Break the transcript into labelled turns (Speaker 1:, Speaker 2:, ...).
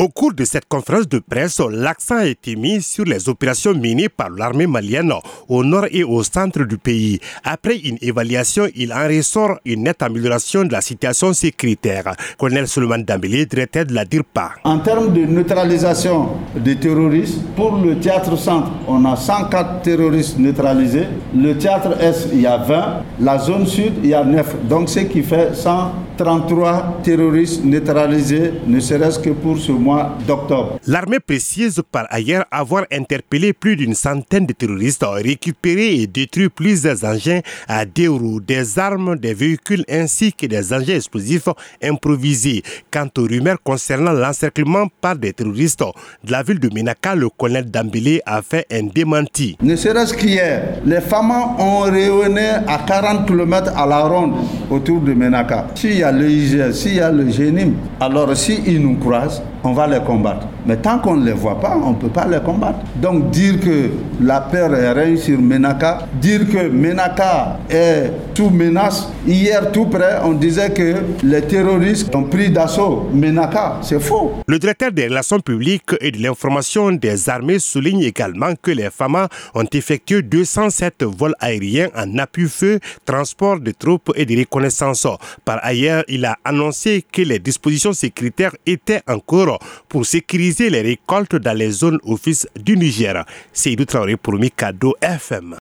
Speaker 1: Au cours de cette conférence de presse, l'accent a été mis sur les opérations menées par l'armée malienne au nord et au centre du pays. Après une évaluation, il en ressort une nette amélioration de la situation sécuritaire. Colonel Suleiman Dambélé, directeur de la DIRPA.
Speaker 2: En termes de neutralisation des terroristes, pour le théâtre centre, on a 104 terroristes neutralisés. Le théâtre est, il y a 20. La zone sud, il y a 9. Donc, ce qui fait 133 terroristes neutralisés, ne serait-ce que pour ce mois d'octobre.
Speaker 1: L'armée précise par ailleurs avoir interpellé plus d'une centaine de terroristes, récupéré et détruit plusieurs engins à deux roues, des armes, des véhicules ainsi que des engins explosifs improvisés. Quant aux rumeurs concernant l'encerclement par des terroristes de la ville de Menaka, le colonel Dambélé a fait un démenti.
Speaker 2: Ne serait-ce qu'hier, les femmes ont rayonné à 40 km à la ronde autour de Menaka. S'il y a le s'il y a le GENIM, alors s'ils nous croisent, on va les combattre. Mais tant qu'on ne les voit pas, on ne peut pas les combattre. Donc dire que la peur règne sur Menaka, dire que Menaka est sous menace, hier tout près, on disait que les terroristes ont pris d'assaut Menaka. C'est faux.
Speaker 1: Le directeur des relations publiques et de l'information des armées souligne également que les FAMA ont effectué 207 vols aériens en appui-feu, transport de troupes et de reconnaissance. Par ailleurs, il a annoncé que les dispositions sécuritaires étaient en cours pour sécuriser les récoltes dans les zones office du Niger. C'est Traoré pour Mikado FM.